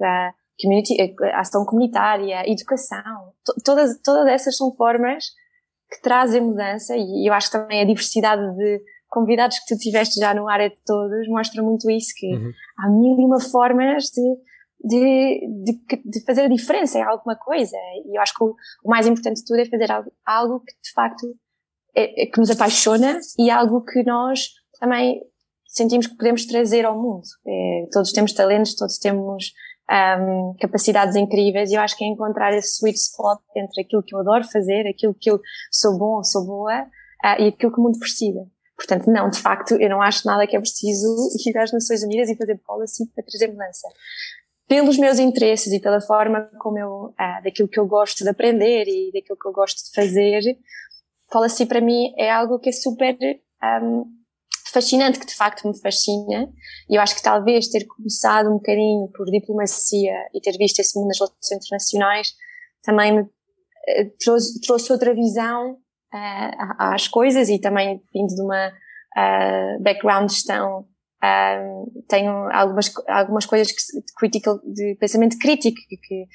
community, ação comunitária, educação. Todas, todas essas são formas que trazem mudança e eu acho também a diversidade de convidados que tu tiveste já no área de todos mostra muito isso, que uhum. há mil e uma formas de, de, de, de, fazer a diferença em alguma coisa. E eu acho que o, o mais importante de tudo é fazer algo, algo que de facto é, é, que nos apaixona e algo que nós também sentimos que podemos trazer ao mundo. É, todos temos talentos, todos temos um, capacidades incríveis e eu acho que é encontrar esse sweet spot entre aquilo que eu adoro fazer, aquilo que eu sou bom ou sou boa uh, e aquilo que o mundo precisa. Portanto, não, de facto, eu não acho nada que é preciso ir às Nações Unidas e fazer policy para trazer mudança. Pelos meus interesses e pela forma como eu, uh, daquilo que eu gosto de aprender e daquilo que eu gosto de fazer, policy para mim é algo que é super um, fascinante, que de facto me fascina, e eu acho que talvez ter começado um bocadinho por diplomacia e ter visto esse mundo das relações internacionais também me eh, trouxe, trouxe outra visão uh, às coisas e também vindo de uma uh, background de gestão uh, tenho algumas, algumas coisas que, de, critical, de pensamento crítico que, que,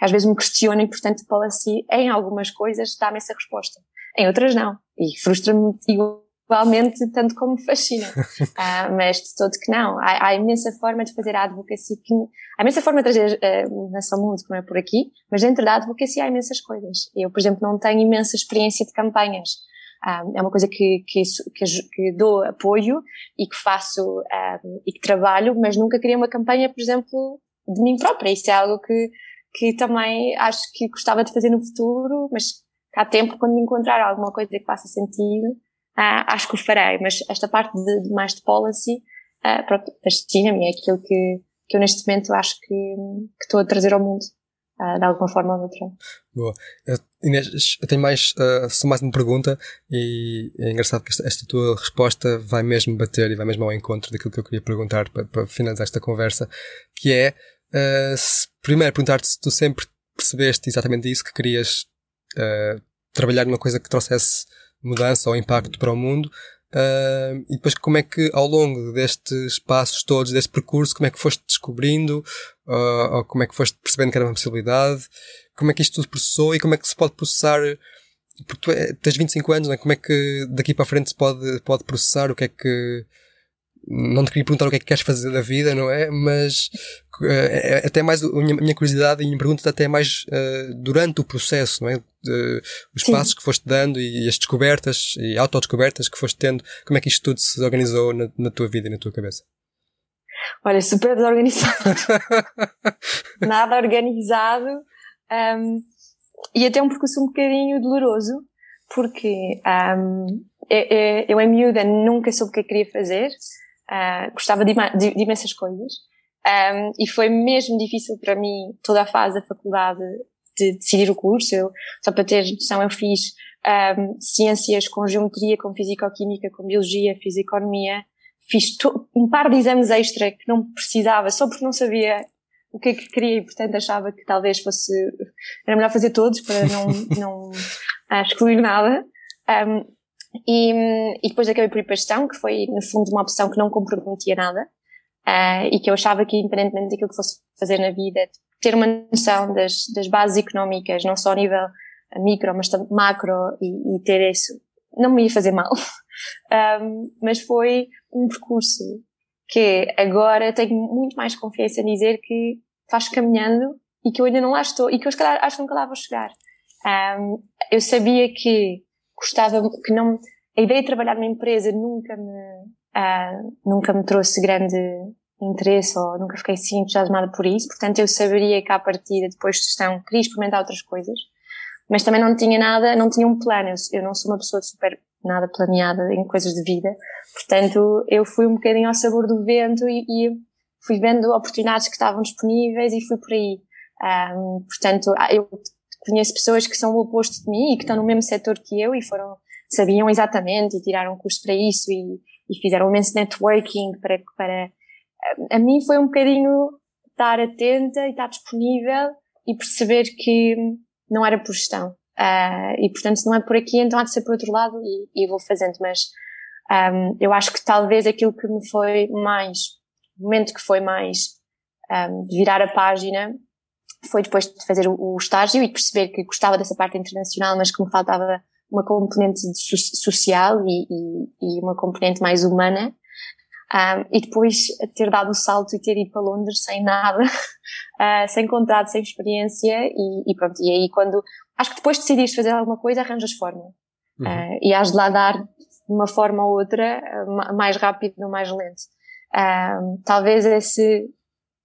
às vezes me questionam e portanto policy em algumas coisas dá-me essa resposta. Em outras não. E frustra-me igual igualmente tanto como me fascina. uh, mas de todo que não. Há, há, imensa forma de fazer a advocacia, que, há imensa forma de trazer uh, mudança ao mundo, como é por aqui, mas dentro da advocacia há imensas coisas. Eu, por exemplo, não tenho imensa experiência de campanhas. Um, é uma coisa que, que, que, que, dou apoio e que faço um, e que trabalho, mas nunca queria uma campanha, por exemplo, de mim própria. Isso é algo que, que também acho que gostava de fazer no futuro, mas cá tempo, quando encontrar alguma coisa que faça sentido, uh, acho que o farei. Mas esta parte de, de mais de policy, uh, pronto, fascina-me, é aquilo que, que eu neste momento acho que, que estou a trazer ao mundo. Uh, de alguma forma ou outra. Boa. Eu, Inês, eu tenho mais, uh, só mais uma pergunta e é engraçado que esta, esta, tua resposta vai mesmo bater e vai mesmo ao encontro daquilo que eu queria perguntar para, para finalizar esta conversa, que é, uh, se, primeiro, perguntar-te se tu sempre percebeste exatamente isso, que querias trabalhar numa coisa que trouxesse mudança ou impacto para o mundo, Uh, e depois como é que ao longo destes passos todos, deste percurso, como é que foste descobrindo, uh, ou como é que foste percebendo que era uma possibilidade, como é que isto tudo processou e como é que se pode processar, porque tu é, tens 25 anos, é? como é que daqui para frente se pode, pode processar, o que é que, não te queria perguntar o que é que queres fazer da vida, não é? Mas uh, até mais, a minha, minha curiosidade e a minha pergunta até mais uh, durante o processo, não é? Os Sim. passos que foste dando e as descobertas e autodescobertas que foste tendo, como é que isto tudo se organizou na, na tua vida e na tua cabeça? Olha, super desorganizado. Nada organizado. Um, e até um percurso um bocadinho doloroso, porque um, eu, eu, em miúda nunca soube o que eu queria fazer. Uh, gostava de, de, de, imensas coisas. Um, e foi mesmo difícil para mim toda a fase da faculdade de decidir o curso. Eu, só para ter noção, eu fiz um, ciências com geometria, com fisicoquímica, com biologia, fiz economia. Fiz um par de exames extra que não precisava, só porque não sabia o que é que queria e, portanto, achava que talvez fosse, era melhor fazer todos para não, não uh, excluir nada. Um, e, e depois acabei por ir para a gestão, que foi, no fundo, uma opção que não comprometia nada. Uh, e que eu achava que, independentemente daquilo que fosse fazer na vida, ter uma noção das, das bases económicas, não só a nível micro, mas também macro, e, e ter isso, não me ia fazer mal. um, mas foi um percurso que agora tenho muito mais confiança em dizer que faz caminhando e que eu ainda não lá estou, e que eu acho que nunca lá vou chegar. Um, eu sabia que gostava, que não, a ideia de trabalhar numa empresa nunca me, uh, nunca me trouxe grande interesse ou nunca fiquei assim entusiasmada por isso, portanto eu saberia que à partida, depois de gestão, queria experimentar outras coisas, mas também não tinha nada, não tinha um plano, eu, eu não sou uma pessoa super nada planeada em coisas de vida, portanto eu fui um bocadinho ao sabor do vento e, e fui vendo oportunidades que estavam disponíveis e fui por aí. Um, portanto, ah, eu conheço pessoas que são o oposto de mim e que estão no mesmo setor que eu e foram, sabiam exatamente e tiraram curso para isso e, e fizeram um imenso networking para, para, a mim foi um bocadinho estar atenta e estar disponível e perceber que não era por gestão. Uh, e portanto, se não é por aqui, então há de ser por outro lado e, e vou fazendo. Mas um, eu acho que talvez aquilo que me foi mais, o momento que foi mais um, de virar a página foi depois de fazer o, estágio e perceber que gostava dessa parte internacional, mas que me faltava uma componente social e, e, e uma componente mais humana. Um, e depois ter dado o salto e ter ido para Londres sem nada, uh, sem contrato, sem experiência e, e, pronto. E aí quando, acho que depois de decidires fazer alguma coisa, arranjas forma. Uhum. Uh, e has de lá dar de uma forma ou outra, uh, mais rápido ou mais lento. talvez esse,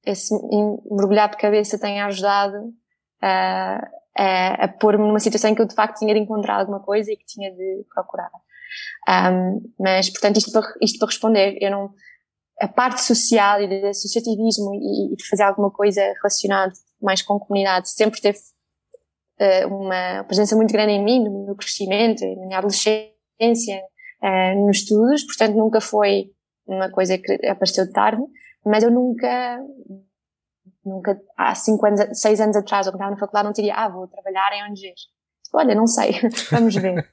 esse mergulhar de cabeça tenha ajudado a, a pôr-me numa situação em que eu de facto tinha de encontrar alguma coisa e que tinha de procurar. Um, mas, portanto, isto para, isto para responder, eu não, a parte social e de associativismo e, e de fazer alguma coisa relacionada mais com a comunidade sempre teve uh, uma presença muito grande em mim, no meu crescimento, na minha adolescência, uh, nos estudos, portanto nunca foi uma coisa que apareceu tarde, mas eu nunca, nunca, há cinco anos, seis anos atrás, quando estava na faculdade, não teria, ah, vou trabalhar em ONGs. Olha, não sei, vamos ver.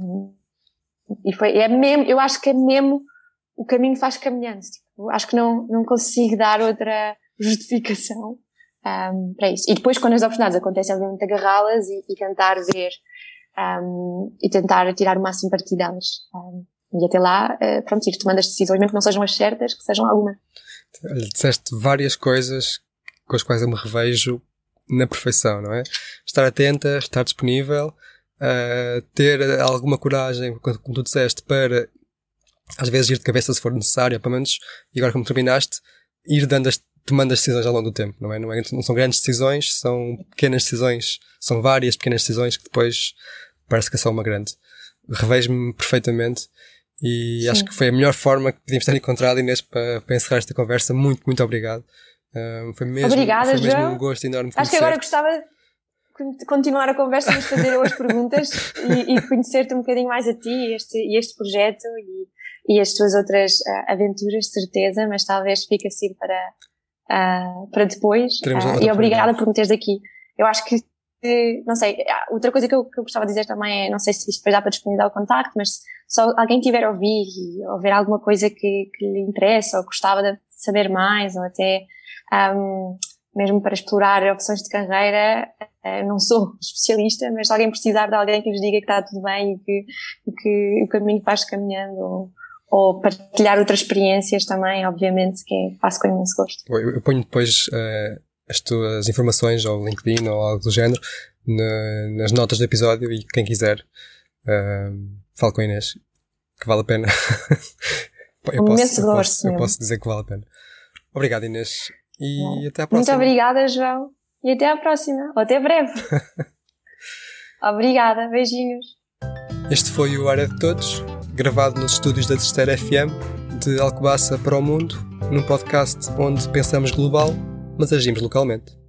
Um, e foi, é mesmo, eu acho que é mesmo, o caminho faz caminhando. Tipo, acho que não, não consigo dar outra justificação um, para isso. E depois, quando as oportunidades acontecem, obviamente agarrá-las e, e, tentar ver um, e tentar tirar o máximo partido delas. Um, e até lá, uh, pronto, ir tomando as decisões, mesmo que não sejam as certas, que sejam Disseste várias coisas com as quais eu me revejo na perfeição, não é? Estar atenta, estar disponível, uh, ter alguma coragem, como tu disseste, para às vezes ir de cabeça se for necessário, pelo menos, e agora como terminaste, ir dando as tomando as decisões ao longo do tempo, não é? Não, é? não são grandes decisões, são pequenas decisões, são várias pequenas decisões que depois parece que é só uma grande. Revejo-me perfeitamente e Sim. acho que foi a melhor forma que podíamos ter encontrado, Inês, para, para encerrar esta conversa. Muito, muito obrigado. Uh, foi mesmo, Obrigada, foi mesmo João. um gosto enorme Acho que agora gostava de continuar a conversa, mas fazer as perguntas e, e conhecer-te um bocadinho mais a ti e este, este projeto e, e as tuas outras uh, aventuras, certeza, mas talvez fique assim para, uh, para depois. Uh, e obrigada por me teres aqui. Eu acho que, não sei, outra coisa que eu, que eu gostava de dizer também é, não sei se isto depois dá para disponibilizar o contacto, mas se alguém tiver a ouvir e ouvir alguma coisa que, que lhe interessa ou gostava de saber mais ou até um, mesmo para explorar opções de carreira, uh, não sou especialista, mas se alguém precisar de alguém que lhes diga que está tudo bem e que, e que o caminho faz caminhando ou, ou partilhar outras experiências também, obviamente, que é, faço com imenso gosto. Eu, eu ponho depois uh, as tuas informações ao LinkedIn ou algo do género na, nas notas do episódio e quem quiser uh, fale com a Inês, que vale a pena. eu, posso, eu, posso, eu posso dizer que vale a pena. Obrigado Inês e até à próxima. Muito obrigada João e até à próxima, ou até breve. obrigada, beijinhos. Este foi o Área de Todos gravado nos estúdios da Terceira FM, de Alcobaça para o Mundo, num podcast onde pensamos global, mas agimos localmente.